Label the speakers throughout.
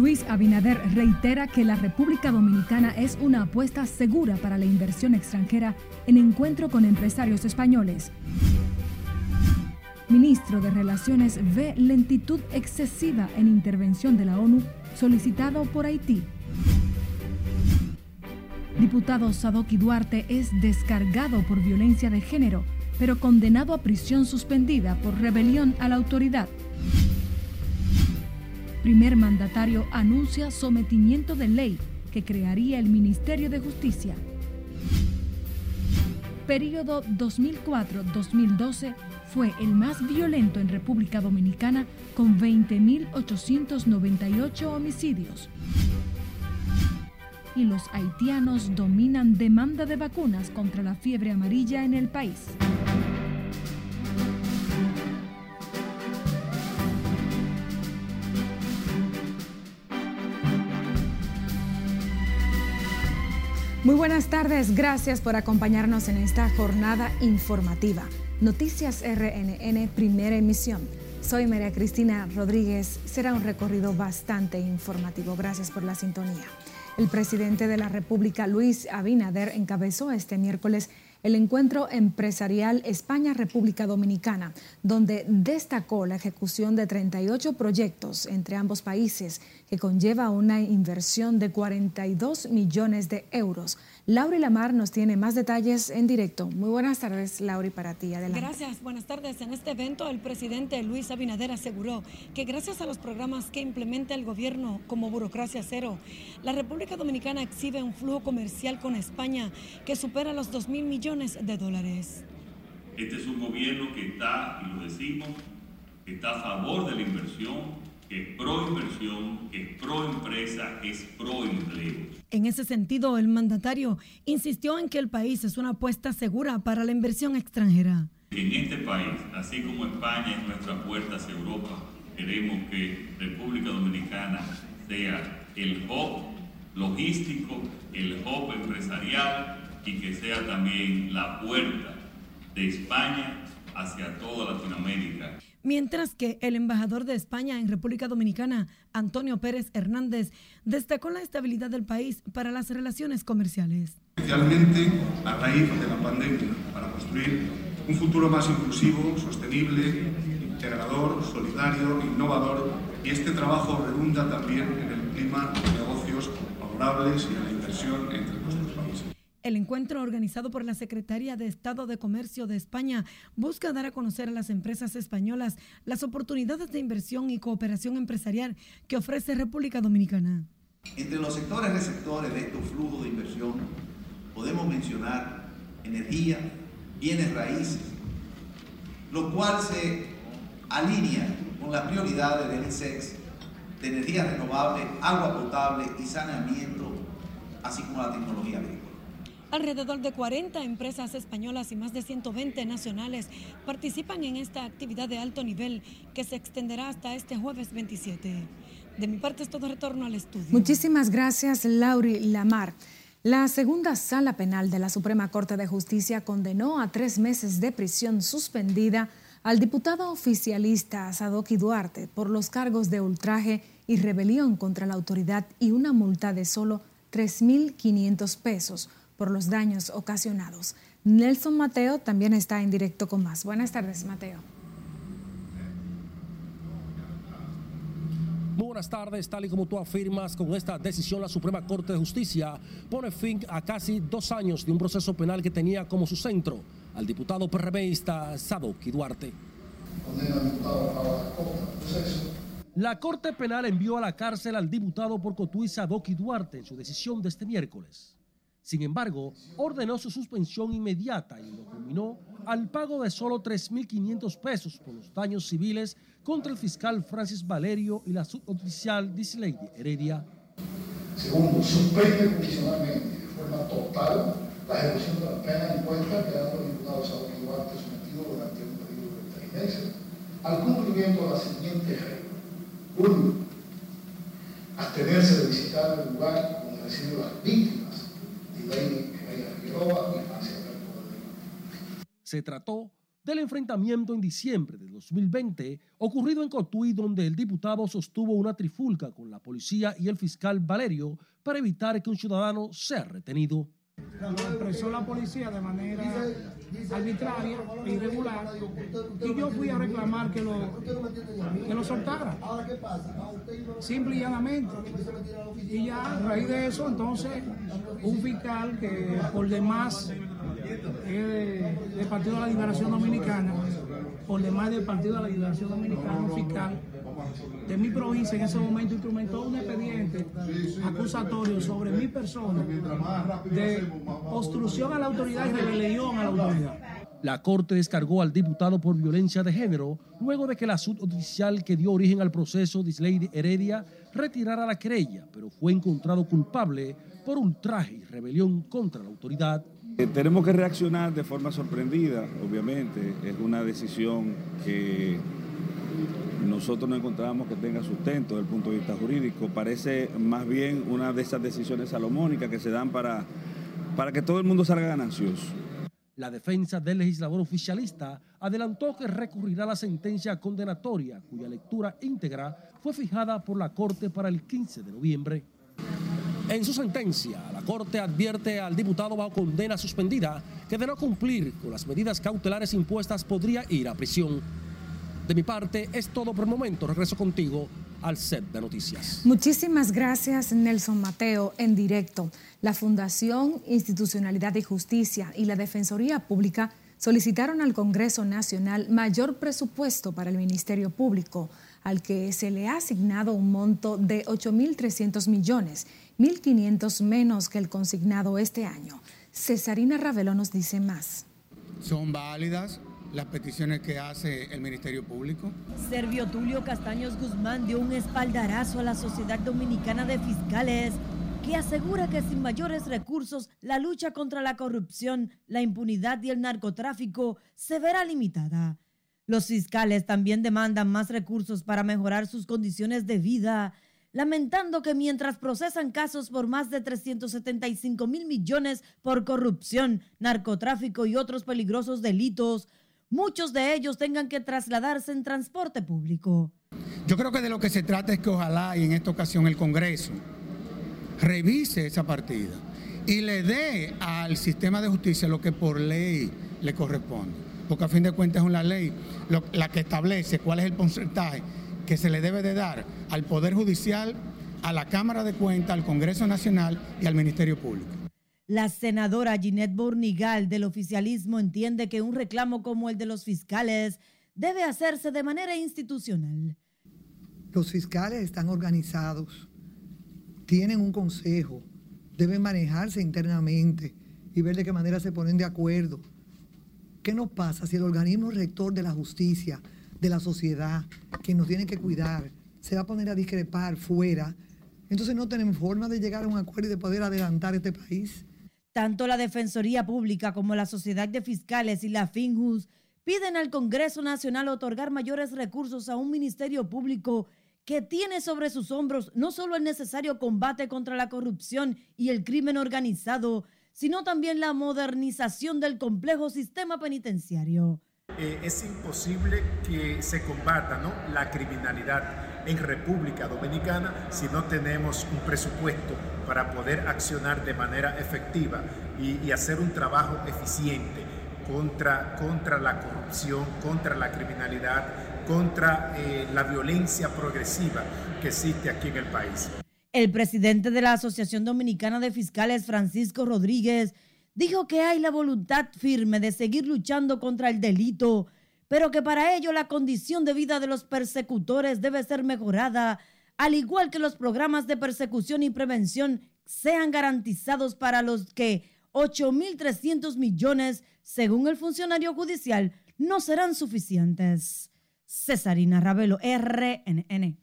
Speaker 1: Luis Abinader reitera que la República Dominicana es una apuesta segura para la inversión extranjera en encuentro con empresarios españoles. Ministro de Relaciones ve lentitud excesiva en intervención de la ONU solicitado por Haití. Diputado Sadoki Duarte es descargado por violencia de género, pero condenado a prisión suspendida por rebelión a la autoridad. Primer mandatario anuncia sometimiento de ley que crearía el Ministerio de Justicia. Período 2004-2012 fue el más violento en República Dominicana con 20.898 homicidios. Y los haitianos dominan demanda de vacunas contra la fiebre amarilla en el país. Muy buenas tardes, gracias por acompañarnos en esta jornada informativa. Noticias RNN, primera emisión. Soy María Cristina Rodríguez. Será un recorrido bastante informativo. Gracias por la sintonía. El presidente de la República, Luis Abinader, encabezó este miércoles el encuentro empresarial España-República Dominicana, donde destacó la ejecución de 38 proyectos entre ambos países, que conlleva una inversión de 42 millones de euros. Lauri Lamar nos tiene más detalles en directo. Muy buenas tardes, Lauri, para ti. Adelante.
Speaker 2: Gracias, buenas tardes. En este evento, el presidente Luis Abinader aseguró que gracias a los programas que implementa el gobierno como Burocracia Cero, la República Dominicana exhibe un flujo comercial con España que supera los 2 mil millones de dólares.
Speaker 3: Este es un gobierno que está, y lo decimos, que está a favor de la inversión, que es pro inversión, que es pro empresa, que es pro empleo.
Speaker 2: En ese sentido, el mandatario insistió en que el país es una apuesta segura para la inversión extranjera.
Speaker 3: En este país, así como España es nuestra puerta hacia Europa, queremos que República Dominicana sea el hub logístico, el hub empresarial y que sea también la puerta de España hacia toda Latinoamérica.
Speaker 2: Mientras que el embajador de España en República Dominicana, Antonio Pérez Hernández, destacó la estabilidad del país para las relaciones comerciales.
Speaker 4: Especialmente a raíz de la pandemia, para construir un futuro más inclusivo, sostenible, integrador, solidario, innovador, y este trabajo redunda también en el clima de negocios favorables y en la inversión entre países.
Speaker 2: El encuentro organizado por la Secretaría de Estado de Comercio de España busca dar a conocer a las empresas españolas las oportunidades de inversión y cooperación empresarial que ofrece República Dominicana.
Speaker 5: Entre los sectores receptores de estos flujos de inversión podemos mencionar energía, bienes raíces, lo cual se alinea con las prioridades del ISEX de energía renovable, agua potable y saneamiento, así como la tecnología agrícola.
Speaker 2: Alrededor de 40 empresas españolas y más de 120 nacionales participan en esta actividad de alto nivel que se extenderá hasta este jueves 27. De mi parte es todo retorno al estudio.
Speaker 1: Muchísimas gracias, Lauri Lamar. La segunda sala penal de la Suprema Corte de Justicia condenó a tres meses de prisión suspendida al diputado oficialista Sadoki Duarte por los cargos de ultraje y rebelión contra la autoridad y una multa de solo 3.500 pesos por los daños ocasionados. Nelson Mateo también está en directo con más. Buenas tardes, Mateo.
Speaker 6: Muy buenas tardes, tal y como tú afirmas, con esta decisión la Suprema Corte de Justicia pone fin a casi dos años de un proceso penal que tenía como su centro al diputado PRMista Sadoki Duarte. La Corte Penal envió a la cárcel al diputado por Cotuí Sadoki Duarte en su decisión de este miércoles. Sin embargo, ordenó su suspensión inmediata y lo combinó al pago de solo 3.500 pesos por los daños civiles contra el fiscal Francis Valerio y la suboficial Disley Heredia.
Speaker 7: Segundo, suspende provisionalmente de forma total la ejecución de la pena en cuenta quedando el diputado Saúl Duarte sometido durante un periodo de tres meses al cumplimiento de la siguiente regla. Uno, abstenerse de visitar el lugar donde residen las víctimas
Speaker 6: se trató del enfrentamiento en diciembre de 2020 ocurrido en Cotuí donde el diputado sostuvo una trifulca con la policía y el fiscal Valerio para evitar que un ciudadano sea retenido.
Speaker 8: La policía de manera arbitraria e irregular y yo fui a reclamar que lo, que lo soltara. Simple y llanamente. Y ya a raíz de eso, entonces, un fiscal que por demás es del Partido de la Liberación Dominicana, por demás del Partido de la Liberación Dominicana, un fiscal de mi provincia en ese momento instrumentó un expediente acusatorio sobre mi persona de obstrucción a la autoridad y rebelión a la autoridad.
Speaker 6: La Corte descargó al diputado por violencia de género luego de que la oficial que dio origen al proceso, Disley Heredia, retirara la querella, pero fue encontrado culpable por ultraje y rebelión contra la autoridad.
Speaker 9: Eh, tenemos que reaccionar de forma sorprendida, obviamente. Es una decisión que nosotros no encontramos que tenga sustento desde el punto de vista jurídico. Parece más bien una de esas decisiones salomónicas que se dan para, para que todo el mundo salga ganancioso.
Speaker 6: La defensa del legislador oficialista adelantó que recurrirá a la sentencia condenatoria, cuya lectura íntegra fue fijada por la Corte para el 15 de noviembre. En su sentencia, la Corte advierte al diputado bajo condena suspendida que de no cumplir con las medidas cautelares impuestas podría ir a prisión. De mi parte, es todo por el momento. Regreso contigo al set de noticias.
Speaker 1: Muchísimas gracias, Nelson Mateo, en directo. La Fundación Institucionalidad y Justicia y la Defensoría Pública solicitaron al Congreso Nacional mayor presupuesto para el Ministerio Público, al que se le ha asignado un monto de 8.300 millones, 1.500 menos que el consignado este año. Cesarina Ravelo nos dice más.
Speaker 10: Son válidas las peticiones que hace el Ministerio Público.
Speaker 11: Servio Tulio Castaños Guzmán dio un espaldarazo a la Sociedad Dominicana de Fiscales que asegura que sin mayores recursos la lucha contra la corrupción, la impunidad y el narcotráfico se verá limitada. Los fiscales también demandan más recursos para mejorar sus condiciones de vida, lamentando que mientras procesan casos por más de 375 mil millones por corrupción, narcotráfico y otros peligrosos delitos, muchos de ellos tengan que trasladarse en transporte público.
Speaker 10: Yo creo que de lo que se trata es que ojalá y en esta ocasión el Congreso revise esa partida y le dé al sistema de justicia lo que por ley le corresponde. Porque a fin de cuentas es una ley la que establece cuál es el porcentaje que se le debe de dar al Poder Judicial, a la Cámara de Cuentas, al Congreso Nacional y al Ministerio Público.
Speaker 11: La senadora Ginette Bornigal del oficialismo entiende que un reclamo como el de los fiscales debe hacerse de manera institucional.
Speaker 12: Los fiscales están organizados, tienen un consejo, deben manejarse internamente y ver de qué manera se ponen de acuerdo. ¿Qué nos pasa si el organismo rector de la justicia, de la sociedad, que nos tiene que cuidar, se va a poner a discrepar fuera? Entonces no tenemos forma de llegar a un acuerdo y de poder adelantar este país.
Speaker 11: Tanto la Defensoría Pública como la Sociedad de Fiscales y la FINJUS piden al Congreso Nacional otorgar mayores recursos a un ministerio público que tiene sobre sus hombros no solo el necesario combate contra la corrupción y el crimen organizado, sino también la modernización del complejo sistema penitenciario.
Speaker 13: Eh, es imposible que se combata la criminalidad en República Dominicana si no tenemos un presupuesto para poder accionar de manera efectiva y, hacer un trabajo eficiente contra, contra la corrupción, contra la criminalidad, contra eh, la violencia progresiva que existe aquí en el país.
Speaker 11: El presidente de la Asociación Dominicana de Fiscales, Francisco Rodríguez, dijo que hay la voluntad firme de seguir luchando contra el delito, pero que para ello la condición de vida de los persecutores debe ser mejorada, al igual que los programas de persecución y prevención sean garantizados para los que 8.300 millones, según el funcionario judicial, no serán suficientes. Cesarina Ravelo, RNN.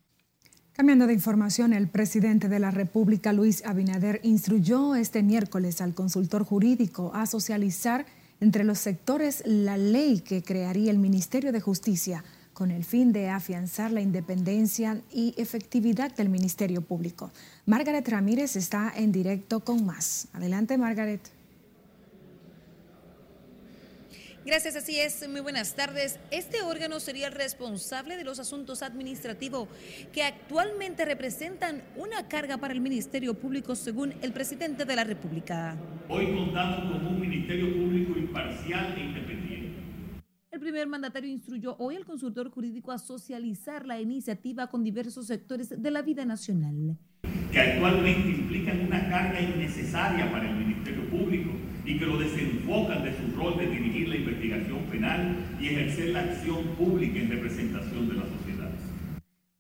Speaker 1: Cambiando de información, el presidente de la República, Luis Abinader, instruyó este miércoles al consultor jurídico a socializar entre los sectores la ley que crearía el Ministerio de Justicia con el fin de afianzar la independencia y efectividad del Ministerio Público. Margaret Ramírez está en directo con más. Adelante, Margaret.
Speaker 14: Gracias, así es. Muy buenas tardes. Este órgano sería el responsable de los asuntos administrativos que actualmente representan una carga para el Ministerio Público, según el presidente de la República.
Speaker 3: Hoy contamos con un Ministerio Público imparcial e independiente.
Speaker 14: El primer mandatario instruyó hoy al consultor jurídico a socializar la iniciativa con diversos sectores de la vida nacional.
Speaker 3: Que actualmente implican una carga innecesaria para el Ministerio Público y que lo desenfocan de su rol de dirigir la investigación penal y ejercer la acción pública en representación de la sociedad.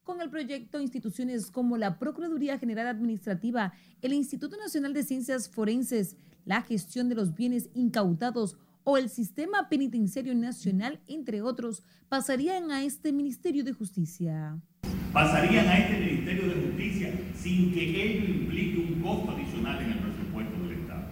Speaker 14: Con el proyecto, instituciones como la Procuraduría General Administrativa, el Instituto Nacional de Ciencias Forenses, la gestión de los bienes incautados o el Sistema Penitenciario Nacional, entre otros, pasarían a este Ministerio de Justicia.
Speaker 3: Pasarían a este Ministerio de Justicia sin que ello implique un costo adicional en el presupuesto del Estado.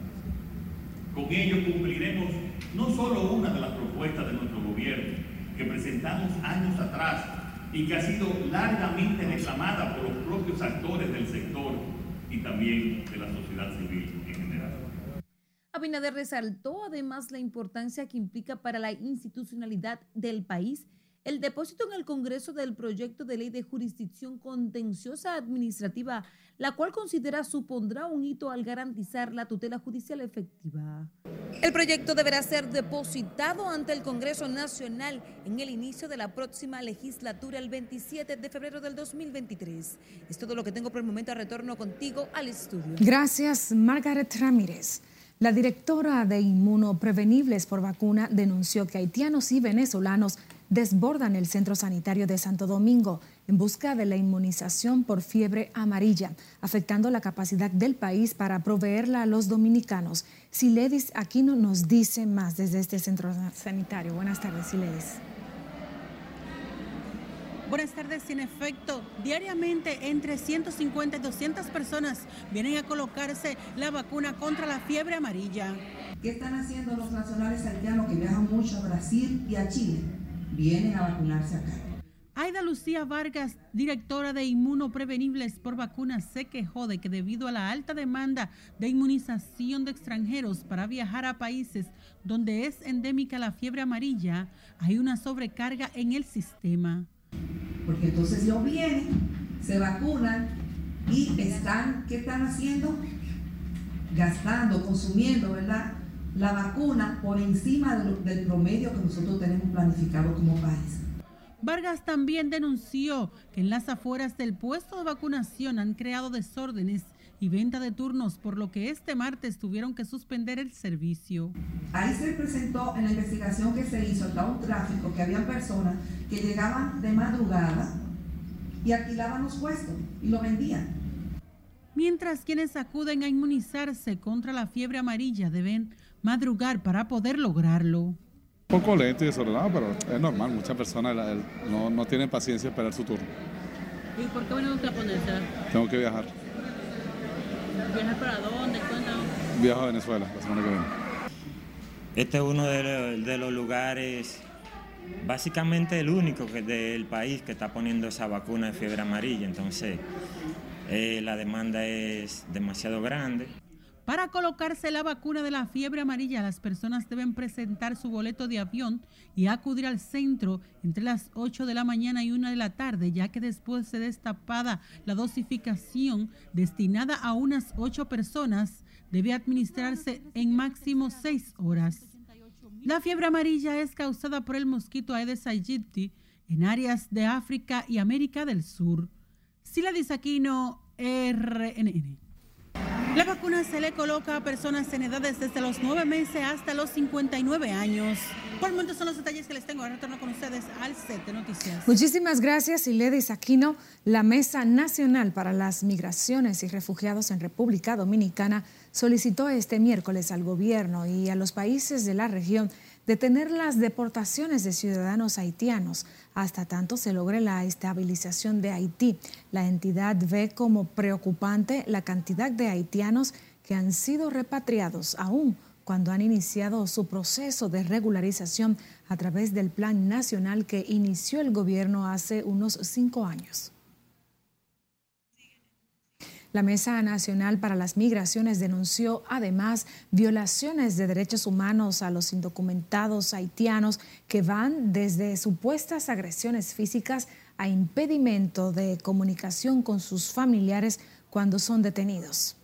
Speaker 3: Con ello cumpliremos no solo una de las propuestas de nuestro gobierno que presentamos años atrás y que ha sido largamente reclamada por los propios actores del sector y también de la sociedad civil en.
Speaker 14: Abinader resaltó además la importancia que implica para la institucionalidad del país el depósito en el Congreso del proyecto de ley de jurisdicción contenciosa administrativa, la cual considera supondrá un hito al garantizar la tutela judicial efectiva. El proyecto deberá ser depositado ante el Congreso Nacional en el inicio de la próxima legislatura el 27 de febrero del 2023. Es todo lo que tengo por el momento. Retorno contigo al estudio.
Speaker 1: Gracias, Margaret Ramírez. La directora de Inmunoprevenibles por Vacuna denunció que haitianos y venezolanos desbordan el centro sanitario de Santo Domingo en busca de la inmunización por fiebre amarilla, afectando la capacidad del país para proveerla a los dominicanos. Siledis Aquino nos dice más desde este centro sanitario. Buenas tardes, Siledis.
Speaker 15: Buenas tardes, en efecto, diariamente entre 150 y 200 personas vienen a colocarse la vacuna contra la fiebre amarilla.
Speaker 16: ¿Qué están haciendo los nacionales haitianos que viajan mucho a Brasil y a Chile? vienen a vacunarse acá.
Speaker 15: Aida Lucía Vargas, directora de Inmunoprevenibles por Vacunas, se quejó de que debido a la alta demanda de inmunización de extranjeros para viajar a países donde es endémica la fiebre amarilla, hay una sobrecarga en el sistema.
Speaker 16: Porque entonces ellos vienen, se vacunan y están, ¿qué están haciendo? Gastando, consumiendo, ¿verdad? la vacuna por encima del promedio que nosotros tenemos planificado como país.
Speaker 15: Vargas también denunció que en las afueras del puesto de vacunación han creado desórdenes y venta de turnos, por lo que este martes tuvieron que suspender el servicio.
Speaker 16: Ahí se presentó en la investigación que se hizo hasta un tráfico que había personas que llegaban de madrugada y alquilaban los puestos y lo vendían.
Speaker 15: Mientras quienes acuden a inmunizarse contra la fiebre amarilla deben madrugar para poder lograrlo. Un
Speaker 17: poco lento y desordenado, pero es normal. Muchas personas no, no tienen paciencia esperar su turno.
Speaker 15: ¿Y por qué usted a ponerse?
Speaker 17: Tengo que viajar.
Speaker 15: ¿Viajar para dónde? ¿Cuándo?
Speaker 17: Viajo a Venezuela la semana que viene.
Speaker 18: Este es uno de los, lugares, básicamente el único que del país que está poniendo esa vacuna de fiebre amarilla. Entonces, eh, la demanda es demasiado grande.
Speaker 15: Para colocarse la vacuna de la fiebre amarilla, las personas deben presentar su boleto de avión y acudir al centro entre las 8 de la mañana y 1 de la tarde, ya que después se destapada la dosificación destinada a unas 8 personas, debe administrarse en máximo 6 horas. La fiebre amarilla es causada por el mosquito Aedes aegypti en áreas de África y América del Sur. Sila Disaquino, RNN. La vacuna se le coloca a personas en edades desde los 9 meses hasta los 59 años. Por el momento son los detalles que les tengo. Ahora retorno con ustedes al set de noticias.
Speaker 1: Muchísimas gracias, Iledis Aquino. La Mesa Nacional para las Migraciones y Refugiados en República Dominicana solicitó este miércoles al gobierno y a los países de la región detener las deportaciones de ciudadanos haitianos hasta tanto se logre la estabilización de Haití. La entidad ve como preocupante la cantidad de haitianos que han sido repatriados aún cuando han iniciado su proceso de regularización a través del Plan Nacional que inició el gobierno hace unos cinco años. La Mesa Nacional para las Migraciones denunció además violaciones de derechos humanos a los indocumentados haitianos que van desde supuestas agresiones físicas a impedimento de comunicación con sus familiares cuando son detenidos.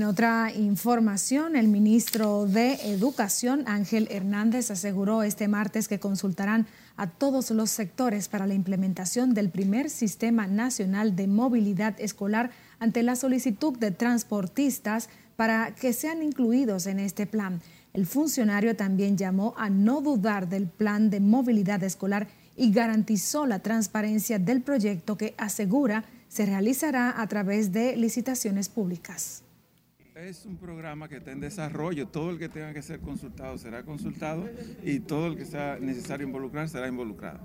Speaker 1: En otra información, el ministro de Educación, Ángel Hernández, aseguró este martes que consultarán a todos los sectores para la implementación del primer Sistema Nacional de Movilidad Escolar ante la solicitud de transportistas para que sean incluidos en este plan. El funcionario también llamó a no dudar del plan de movilidad escolar y garantizó la transparencia del proyecto que asegura se realizará a través de licitaciones públicas.
Speaker 9: Es un programa que está en desarrollo. Todo el que tenga que ser consultado será consultado y todo el que sea necesario involucrar será involucrado.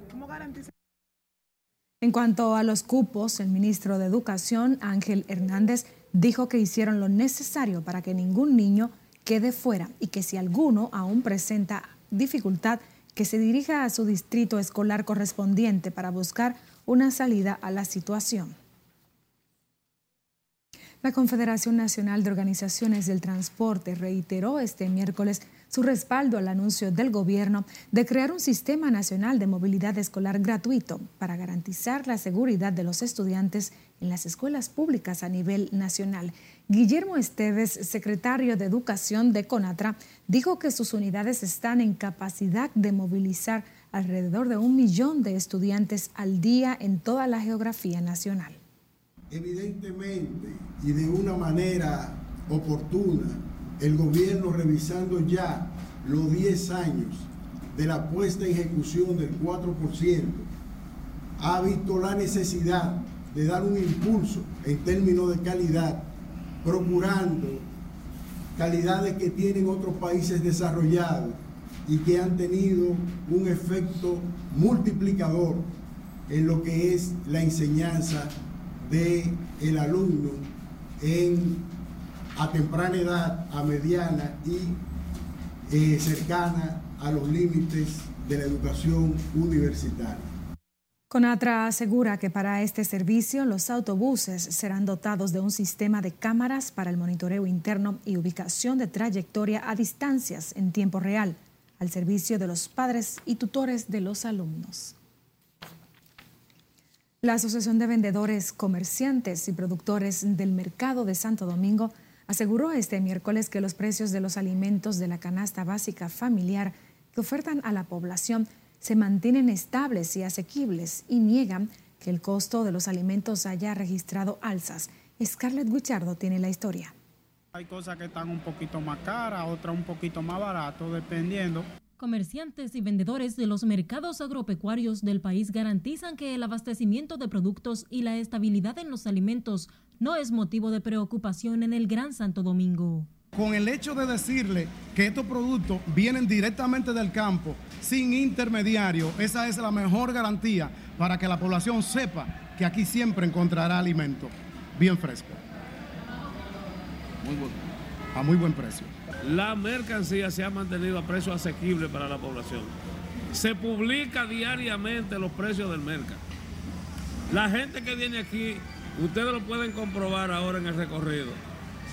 Speaker 1: En cuanto a los cupos, el ministro de Educación, Ángel Hernández, dijo que hicieron lo necesario para que ningún niño quede fuera y que si alguno aún presenta dificultad, que se dirija a su distrito escolar correspondiente para buscar una salida a la situación. La Confederación Nacional de Organizaciones del Transporte reiteró este miércoles su respaldo al anuncio del gobierno de crear un sistema nacional de movilidad escolar gratuito para garantizar la seguridad de los estudiantes en las escuelas públicas a nivel nacional. Guillermo Esteves, secretario de Educación de CONATRA, dijo que sus unidades están en capacidad de movilizar alrededor de un millón de estudiantes al día en toda la geografía nacional.
Speaker 19: Evidentemente y de una manera oportuna, el gobierno revisando ya los 10 años de la puesta en ejecución del 4%, ha visto la necesidad de dar un impulso en términos de calidad, procurando calidades que tienen otros países desarrollados y que han tenido un efecto multiplicador en lo que es la enseñanza del el alumno en, a temprana edad, a mediana y eh, cercana a los límites de la educación universitaria.
Speaker 1: Conatra asegura que para este servicio los autobuses serán dotados de un sistema de cámaras para el monitoreo interno y ubicación de trayectoria a distancias en tiempo real al servicio de los padres y tutores de los alumnos. La Asociación de Vendedores, Comerciantes y Productores del Mercado de Santo Domingo aseguró este miércoles que los precios de los alimentos de la canasta básica familiar que ofertan a la población se mantienen estables y asequibles y niegan que el costo de los alimentos haya registrado alzas. Scarlett Guichardo tiene la historia.
Speaker 8: Hay cosas que están un poquito más caras, otras un poquito más baratas, dependiendo.
Speaker 20: Comerciantes y vendedores de los mercados agropecuarios del país garantizan que el abastecimiento de productos y la estabilidad en los alimentos no es motivo de preocupación en el Gran Santo Domingo.
Speaker 21: Con el hecho de decirle que estos productos vienen directamente del campo, sin intermediario, esa es la mejor garantía para que la población sepa que aquí siempre encontrará alimento bien fresco.
Speaker 22: Muy bueno.
Speaker 21: A muy buen precio
Speaker 22: la mercancía se ha mantenido a precio asequible para la población. Se publica diariamente los precios del mercado. La gente que viene aquí, ustedes lo pueden comprobar ahora en el recorrido.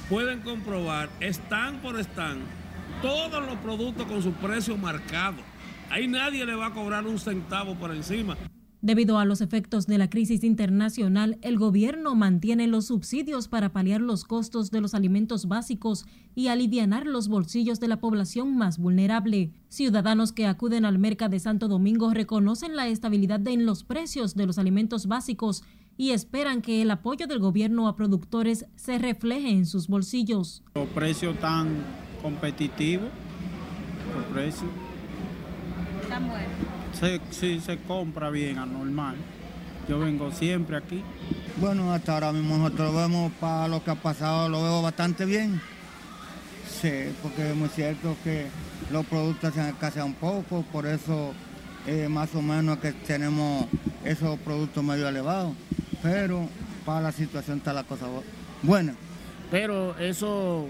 Speaker 22: Pueden comprobar, están por están, todos los productos con su precio marcado. Ahí nadie le va a cobrar un centavo por encima.
Speaker 20: Debido a los efectos de la crisis internacional, el gobierno mantiene los subsidios para paliar los costos de los alimentos básicos y alivianar los bolsillos de la población más vulnerable. Ciudadanos que acuden al mercado de Santo Domingo reconocen la estabilidad en los precios de los alimentos básicos y esperan que el apoyo del gobierno a productores se refleje en sus bolsillos.
Speaker 8: Los precios tan competitivos, los precios.
Speaker 20: Tan buenos
Speaker 8: sí se compra bien, anormal. Yo vengo siempre aquí.
Speaker 5: Bueno, hasta ahora mismo nosotros vemos para lo que ha pasado, lo veo bastante bien. Sí, porque es muy cierto que los productos se han escaseado un poco, por eso eh, más o menos que tenemos esos productos medio elevados. Pero para la situación está la cosa buena.
Speaker 23: Pero eso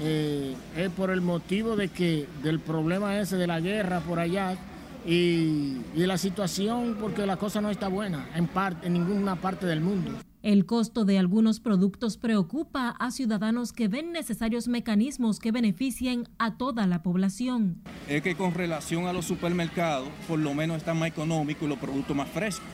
Speaker 23: eh, es por el motivo de que del problema ese de la guerra por allá, y, la situación porque la cosa no está buena en, parte, en ninguna parte del mundo.
Speaker 20: El costo de algunos productos preocupa a ciudadanos que ven necesarios mecanismos que beneficien a toda la población.
Speaker 24: Es que con relación a los supermercados, por lo menos está más económico y los productos más frescos.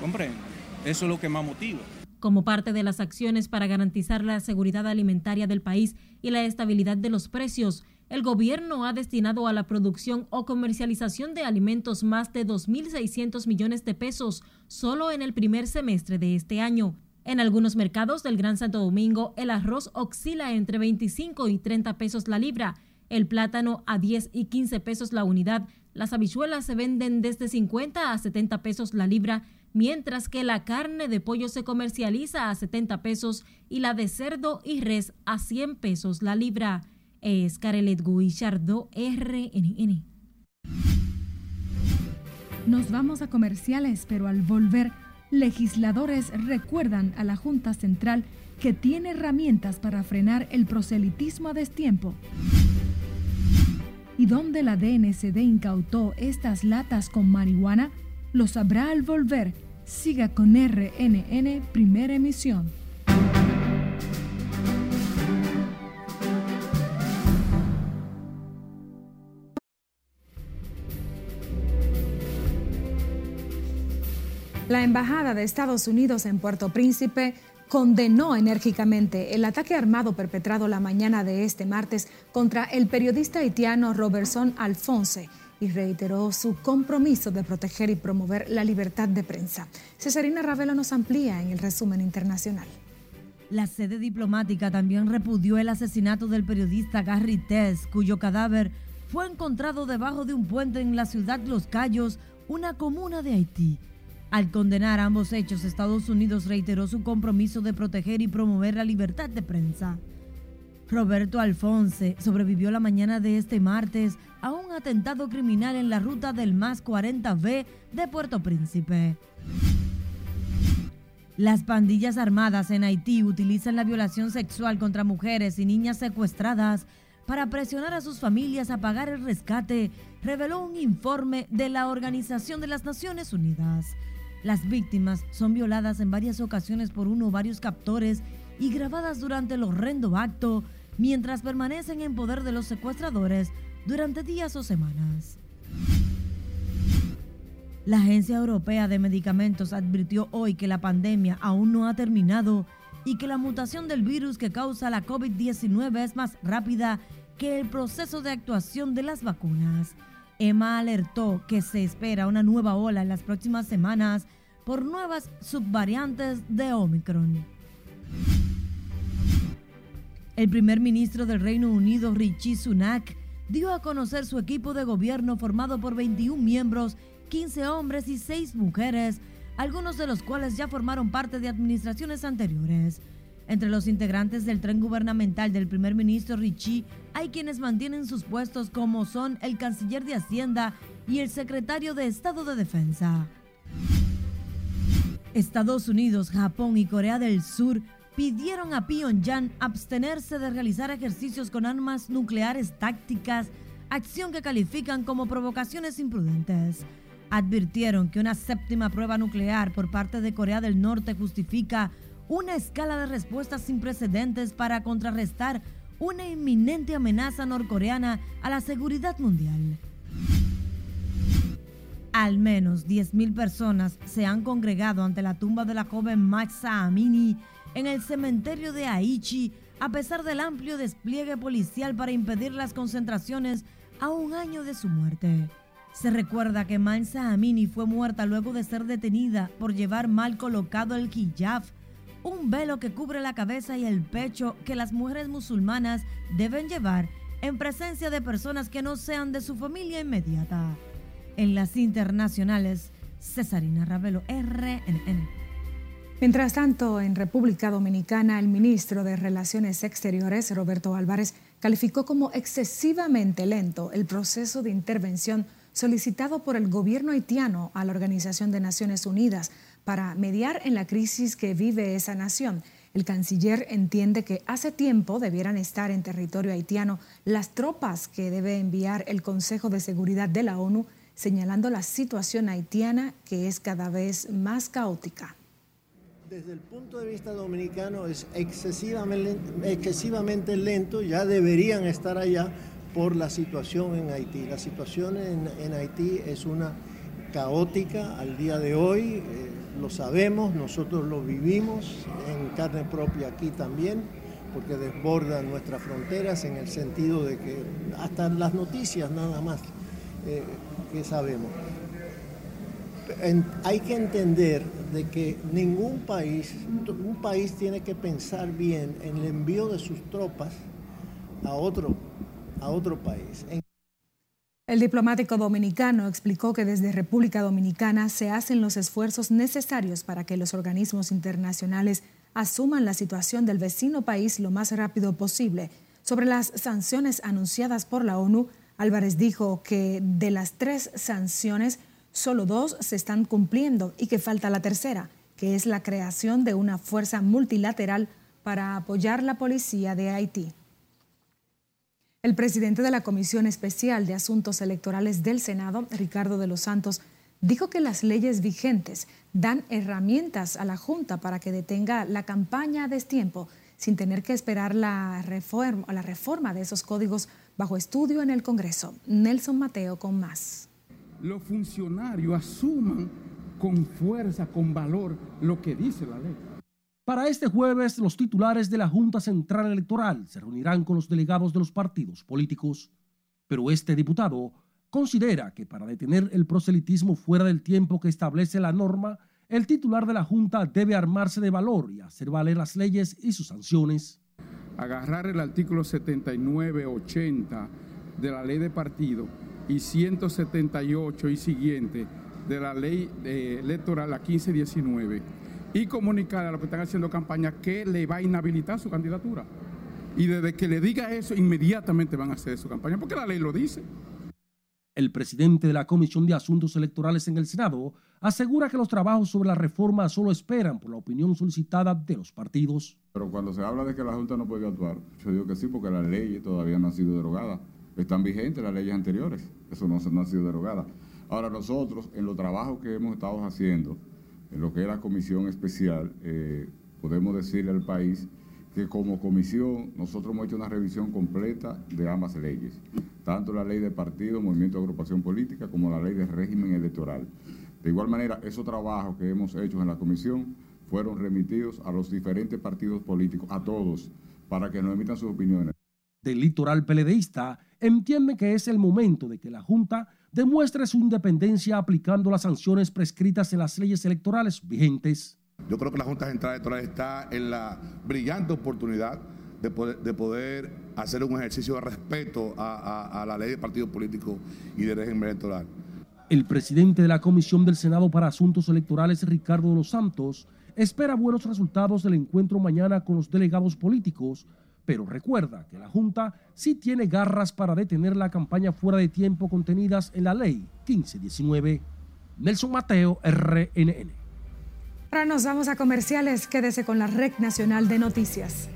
Speaker 24: ¿Comprende? Eso es lo que más motiva.
Speaker 20: Como parte de las acciones para garantizar la seguridad alimentaria del país y la estabilidad de los precios, el gobierno ha destinado a la producción o comercialización de alimentos más de 2.600 millones de pesos solo en el primer semestre de este año. En algunos mercados del Gran Santo Domingo, el arroz oscila entre 25 y 30 pesos la libra, el plátano a 10 y 15 pesos la unidad, las habichuelas se venden desde 50 a 70 pesos la libra, mientras que la carne de pollo se comercializa a 70 pesos y la de cerdo y res a 100 pesos la libra es Carelet Guillardo, RNN.
Speaker 1: Nos vamos a comerciales, pero al volver, legisladores recuerdan a la Junta Central que tiene herramientas para frenar el proselitismo a destiempo. ¿Y dónde la DNCD incautó estas latas con marihuana? Lo sabrá al volver. Siga con RNN Primera Emisión. La Embajada de Estados Unidos en Puerto Príncipe condenó enérgicamente el ataque armado perpetrado la mañana de este martes contra el periodista haitiano Robertson Alfonse y reiteró su compromiso de proteger y promover la libertad de prensa. Cesarina Ravelo nos amplía en el resumen internacional.
Speaker 11: La sede diplomática también repudió el asesinato del periodista Gary Tess, cuyo cadáver fue encontrado debajo de un puente en la ciudad Los Cayos, una comuna de Haití. Al condenar ambos hechos, Estados Unidos reiteró su compromiso de proteger y promover la libertad de prensa. Roberto Alfonse sobrevivió la mañana de este martes a un atentado criminal en la ruta del MAS 40B de Puerto Príncipe. Las pandillas armadas en Haití utilizan la violación sexual contra mujeres y niñas secuestradas para presionar a sus familias a pagar el rescate, reveló un informe de la Organización de las Naciones Unidas. Las víctimas son violadas en varias ocasiones por uno o varios captores y grabadas durante el horrendo acto mientras permanecen en poder de los secuestradores durante días o semanas. La Agencia Europea de Medicamentos advirtió hoy que la pandemia aún no ha terminado y que la mutación del virus que causa la COVID-19 es más rápida que el proceso de actuación de las vacunas. EMA alertó que se espera una nueva ola en las próximas semanas por nuevas subvariantes de Omicron. El primer ministro del Reino Unido, Richie Sunak, dio a conocer su equipo de gobierno formado por 21 miembros, 15 hombres y 6 mujeres, algunos de los cuales ya formaron parte de administraciones anteriores. Entre los integrantes del tren gubernamental del primer ministro Richie hay quienes mantienen sus puestos como son el canciller de Hacienda y el secretario de Estado de Defensa. Estados Unidos, Japón y Corea del Sur pidieron a Pyongyang abstenerse de realizar ejercicios con armas nucleares tácticas, acción que califican como provocaciones imprudentes. Advirtieron que una séptima prueba nuclear por parte de Corea del Norte justifica una escala de respuestas sin precedentes para contrarrestar una inminente amenaza norcoreana a la seguridad mundial. Al menos 10.000 personas se han congregado ante la tumba de la joven Maxa Amini en el cementerio de Aichi a pesar del amplio despliegue policial para impedir las concentraciones a un año de su muerte. Se recuerda que Mansa Amini fue muerta luego de ser detenida por llevar mal colocado el hijab un velo que cubre la cabeza y el pecho que las mujeres musulmanas deben llevar en presencia de personas que no sean de su familia inmediata. En las internacionales, Cesarina Ravelo, RNN.
Speaker 1: Mientras tanto, en República Dominicana, el ministro de Relaciones Exteriores, Roberto Álvarez, calificó como excesivamente lento el proceso de intervención solicitado por el gobierno haitiano a la Organización de Naciones Unidas para mediar en la crisis que vive esa nación. El canciller entiende que hace tiempo debieran estar en territorio haitiano las tropas que debe enviar el Consejo de Seguridad de la ONU, señalando la situación haitiana que es cada vez más caótica.
Speaker 25: Desde el punto de vista dominicano es excesivamente, lento, ya deberían estar allá por la situación en Haití. La situación en Haití es una caótica al día de hoy, eh, lo sabemos, nosotros lo vivimos en carne propia aquí también, porque desbordan nuestras fronteras en el sentido de que hasta las noticias nada más eh, que sabemos. Hay que entender de que ningún país, un país tiene que pensar bien en el envío de sus tropas a otro, a otro país.
Speaker 1: El diplomático dominicano explicó que desde República Dominicana se hacen los esfuerzos necesarios para que los organismos internacionales asuman la situación del vecino país lo más rápido posible. Sobre las sanciones anunciadas por la ONU, Álvarez dijo que de las tres sanciones, solo dos se están cumpliendo y que falta la tercera, que es la creación de una fuerza multilateral para apoyar la policía de Haití. El presidente de la Comisión Especial de Asuntos Electorales del Senado, Ricardo de los Santos, dijo que las leyes vigentes dan herramientas a la Junta para que detenga la campaña a destiempo sin tener que esperar la reforma, la reforma de esos códigos bajo estudio en el Congreso. Nelson Mateo con más.
Speaker 26: Los funcionarios asuman con fuerza, con valor, lo que dice la ley.
Speaker 6: Para este jueves, los titulares de la Junta Central Electoral se reunirán con los delegados de los partidos políticos. Pero este diputado considera que para detener el proselitismo fuera del tiempo que establece la norma, el titular de la Junta debe armarse de valor y hacer valer las leyes y sus sanciones.
Speaker 26: Agarrar el artículo 79-80 de la ley de partido y 178 y siguiente de la ley eh, electoral a 1519 y comunicar a los que están haciendo campaña que le va a inhabilitar su candidatura. Y desde que le diga eso, inmediatamente van a hacer su campaña, porque la ley lo dice.
Speaker 6: El presidente de la Comisión de Asuntos Electorales en el Senado asegura que los trabajos sobre la reforma solo esperan por la opinión solicitada de los partidos.
Speaker 27: Pero cuando se habla de que la Junta no puede actuar, yo digo que sí, porque las leyes todavía no han sido derogadas. Están vigentes las leyes anteriores, eso no, no ha sido derogada. Ahora nosotros, en los trabajos que hemos estado haciendo, en lo que es la comisión especial, eh, podemos decirle al país que como comisión nosotros hemos hecho una revisión completa de ambas leyes, tanto la ley de partido, movimiento de agrupación política, como la ley de régimen electoral. De igual manera, esos trabajos que hemos hecho en la comisión fueron remitidos a los diferentes partidos políticos, a todos, para que nos emitan sus opiniones.
Speaker 6: Del litoral peledeísta entiende que es el momento de que la Junta demuestre su independencia aplicando las sanciones prescritas en las leyes electorales vigentes.
Speaker 28: Yo creo que la Junta Central Electoral está en la brillante oportunidad de poder, hacer un ejercicio de respeto a, a la ley de partido político y de régimen electoral.
Speaker 6: El presidente de la Comisión del Senado para Asuntos Electorales, Ricardo de los Santos, espera buenos resultados del encuentro mañana con los delegados políticos pero recuerda que la Junta sí tiene garras para detener la campaña fuera de tiempo contenidas en la ley 1519. Nelson Mateo, RNN.
Speaker 1: Ahora nos vamos a comerciales. Quédese con la Red Nacional de Noticias.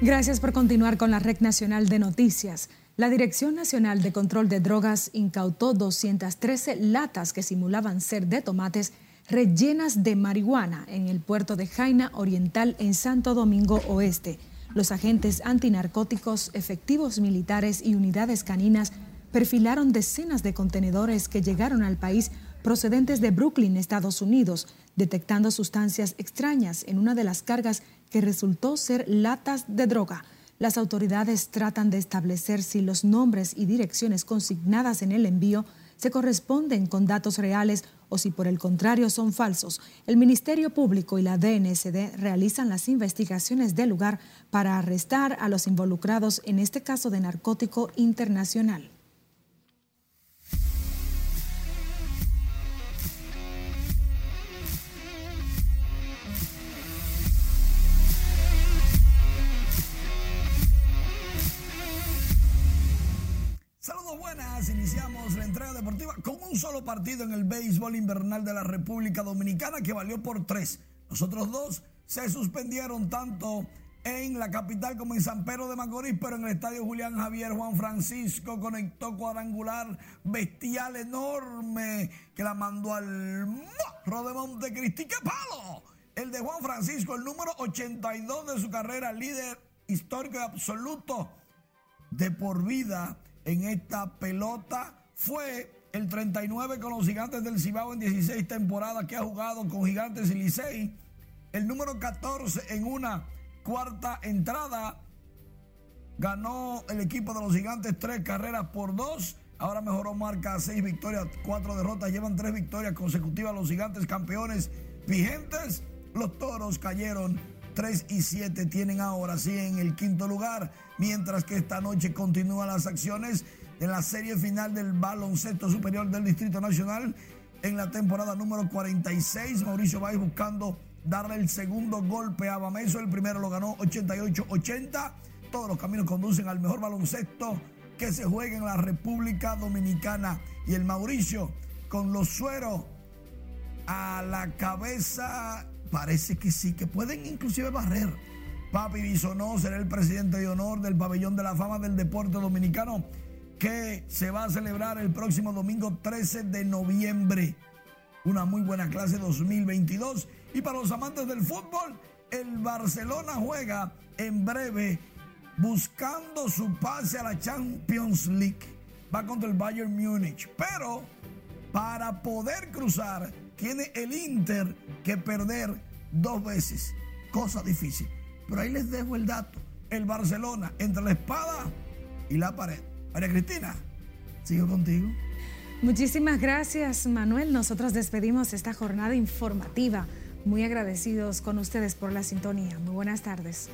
Speaker 1: Gracias por continuar con la Red Nacional de Noticias. La Dirección Nacional de Control de Drogas incautó 213 latas que simulaban ser de tomates rellenas de marihuana en el puerto de Jaina Oriental en Santo Domingo Oeste. Los agentes antinarcóticos, efectivos militares y unidades caninas perfilaron decenas de contenedores que llegaron al país procedentes de Brooklyn, Estados Unidos, detectando sustancias extrañas en una de las cargas que resultó ser latas de droga. Las autoridades tratan de establecer si los nombres y direcciones consignadas en el envío se corresponden con datos reales o si por el contrario son falsos. El Ministerio Público y la DNSD realizan las investigaciones del lugar para arrestar a los involucrados en este caso de narcótico internacional.
Speaker 29: Iniciamos la entrega deportiva con un solo partido en el béisbol invernal de la República Dominicana que valió por tres. Los otros dos se suspendieron tanto en la capital como en San Pedro de Macorís, pero en el estadio Julián Javier Juan Francisco conectó cuadrangular bestial enorme que la mandó al morro de Montecristi. ¡Qué palo! El de Juan Francisco, el número 82 de su carrera, líder histórico y absoluto de por vida en esta pelota, fue el 39 con los gigantes del Cibao en 16 temporadas que ha jugado con gigantes y. El número 14 en una cuarta entrada. Ganó el equipo de los gigantes tres carreras por dos. Ahora mejoró marca seis victorias, cuatro derrotas. Llevan tres victorias consecutivas los gigantes campeones vigentes. Los toros cayeron 3 y 7 tienen ahora sí en el quinto lugar, mientras que esta noche continúan las acciones en la serie final del baloncesto superior del Distrito Nacional en la temporada número 46. Mauricio Valls buscando darle el segundo golpe a Bameso. El primero lo ganó 88-80. Todos los caminos conducen al mejor baloncesto que se juega en la República Dominicana. Y el Mauricio con los sueros a la cabeza Parece que sí, que pueden inclusive barrer. Papi Bisonó será el presidente de honor del Pabellón de la Fama del Deporte Dominicano que se va a celebrar el próximo domingo 13 de noviembre. Una muy buena clase 2022. Y para los amantes del fútbol, el Barcelona juega en breve buscando su pase a la Champions League. Va contra el Bayern Múnich. Pero para poder cruzar tiene el Inter que perder dos veces. Cosa difícil. Pero ahí les dejo el dato. El Barcelona entre la espada y la pared. María Cristina, sigo contigo.
Speaker 1: Muchísimas gracias, Manuel. Nosotros despedimos esta jornada informativa. Muy agradecidos con ustedes por la sintonía. Muy buenas tardes.